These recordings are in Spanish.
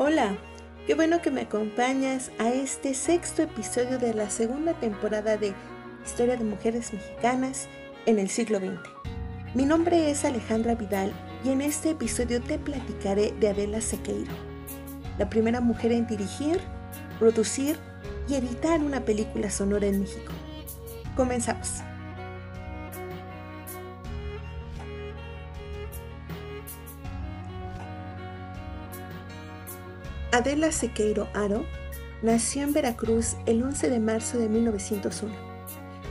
Hola, qué bueno que me acompañas a este sexto episodio de la segunda temporada de Historia de Mujeres Mexicanas en el siglo XX. Mi nombre es Alejandra Vidal y en este episodio te platicaré de Adela Sequeiro, la primera mujer en dirigir, producir y editar una película sonora en México. Comenzamos. Adela Sequeiro Aro nació en Veracruz el 11 de marzo de 1901.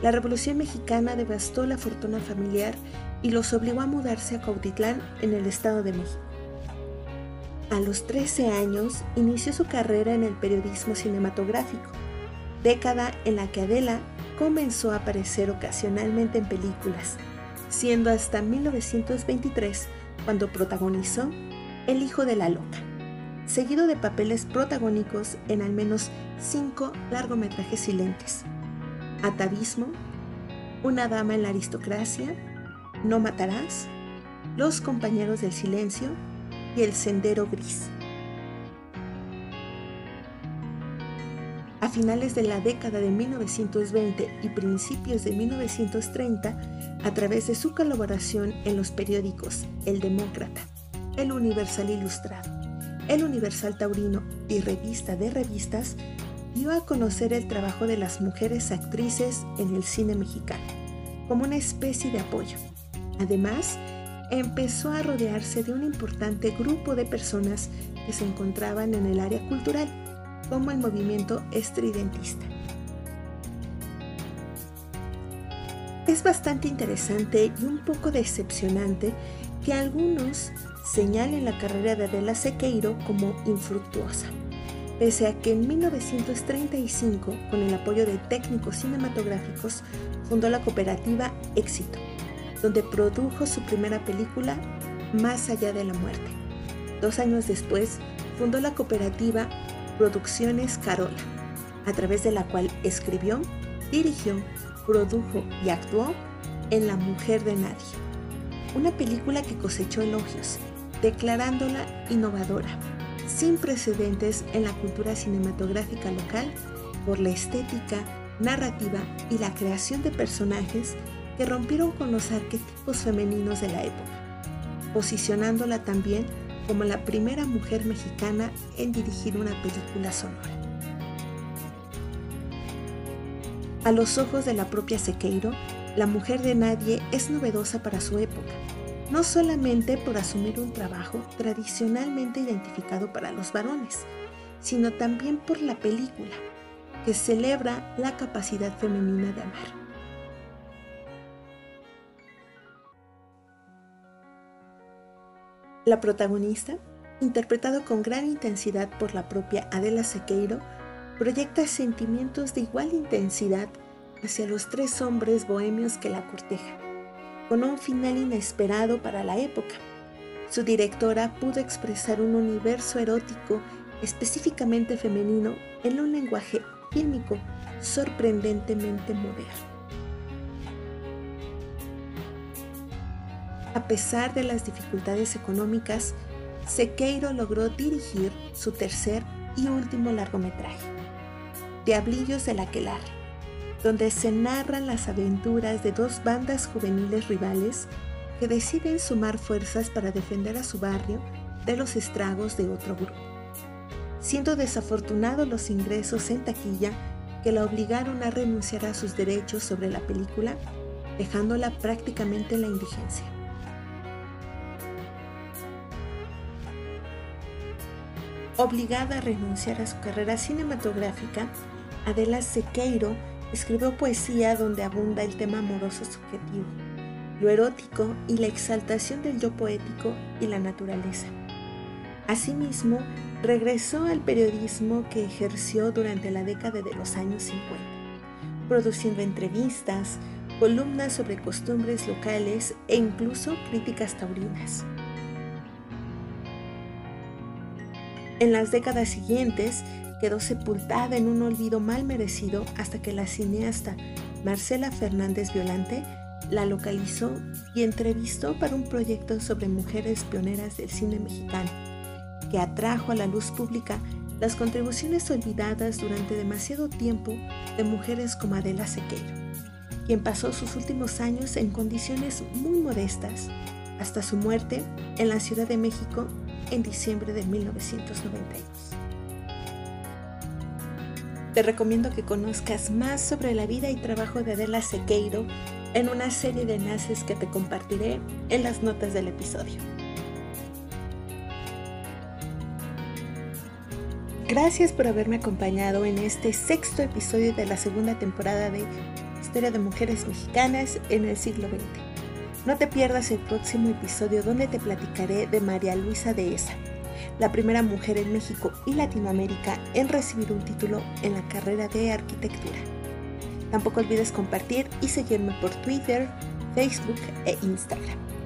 La Revolución Mexicana devastó la fortuna familiar y los obligó a mudarse a Cautitlán en el Estado de México. A los 13 años inició su carrera en el periodismo cinematográfico, década en la que Adela comenzó a aparecer ocasionalmente en películas, siendo hasta 1923 cuando protagonizó El hijo de la loca seguido de papeles protagónicos en al menos cinco largometrajes silentes. Atavismo, Una dama en la aristocracia, No matarás, Los compañeros del silencio y El sendero gris. A finales de la década de 1920 y principios de 1930, a través de su colaboración en los periódicos El Demócrata, El Universal Ilustrado, el Universal Taurino y Revista de Revistas dio a conocer el trabajo de las mujeres actrices en el cine mexicano, como una especie de apoyo. Además, empezó a rodearse de un importante grupo de personas que se encontraban en el área cultural, como el movimiento estridentista. Es bastante interesante y un poco decepcionante que algunos señalen la carrera de Adela Sequeiro como infructuosa, pese a que en 1935, con el apoyo de técnicos cinematográficos, fundó la cooperativa Éxito, donde produjo su primera película, Más allá de la muerte. Dos años después, fundó la cooperativa Producciones Carola, a través de la cual escribió, dirigió, produjo y actuó en La Mujer de Nadie, una película que cosechó elogios declarándola innovadora, sin precedentes en la cultura cinematográfica local por la estética, narrativa y la creación de personajes que rompieron con los arquetipos femeninos de la época, posicionándola también como la primera mujer mexicana en dirigir una película sonora. A los ojos de la propia Sequeiro, la mujer de nadie es novedosa para su época, no solamente por asumir un trabajo tradicionalmente identificado para los varones, sino también por la película, que celebra la capacidad femenina de amar. La protagonista, interpretado con gran intensidad por la propia Adela Sequeiro, proyecta sentimientos de igual intensidad hacia los tres hombres bohemios que la cortejan con un final inesperado para la época. Su directora pudo expresar un universo erótico específicamente femenino en un lenguaje fílmico sorprendentemente moderno. A pesar de las dificultades económicas, Sequeiro logró dirigir su tercer y último largometraje, Diablillos de la Aquelarre donde se narran las aventuras de dos bandas juveniles rivales que deciden sumar fuerzas para defender a su barrio de los estragos de otro grupo. Siendo desafortunados los ingresos en taquilla que la obligaron a renunciar a sus derechos sobre la película, dejándola prácticamente en la indigencia. Obligada a renunciar a su carrera cinematográfica, Adela Sequeiro Escribió poesía donde abunda el tema amoroso subjetivo, lo erótico y la exaltación del yo poético y la naturaleza. Asimismo, regresó al periodismo que ejerció durante la década de los años 50, produciendo entrevistas, columnas sobre costumbres locales e incluso críticas taurinas. En las décadas siguientes, quedó sepultada en un olvido mal merecido hasta que la cineasta Marcela Fernández Violante la localizó y entrevistó para un proyecto sobre mujeres pioneras del cine mexicano, que atrajo a la luz pública las contribuciones olvidadas durante demasiado tiempo de mujeres como Adela Sequeiro, quien pasó sus últimos años en condiciones muy modestas hasta su muerte en la Ciudad de México en diciembre de 1992. Te recomiendo que conozcas más sobre la vida y trabajo de Adela Sequeiro en una serie de enlaces que te compartiré en las notas del episodio. Gracias por haberme acompañado en este sexto episodio de la segunda temporada de Historia de Mujeres Mexicanas en el siglo XX. No te pierdas el próximo episodio donde te platicaré de María Luisa Dehesa, la primera mujer en México y Latinoamérica en recibir un título en la carrera de arquitectura. Tampoco olvides compartir y seguirme por Twitter, Facebook e Instagram.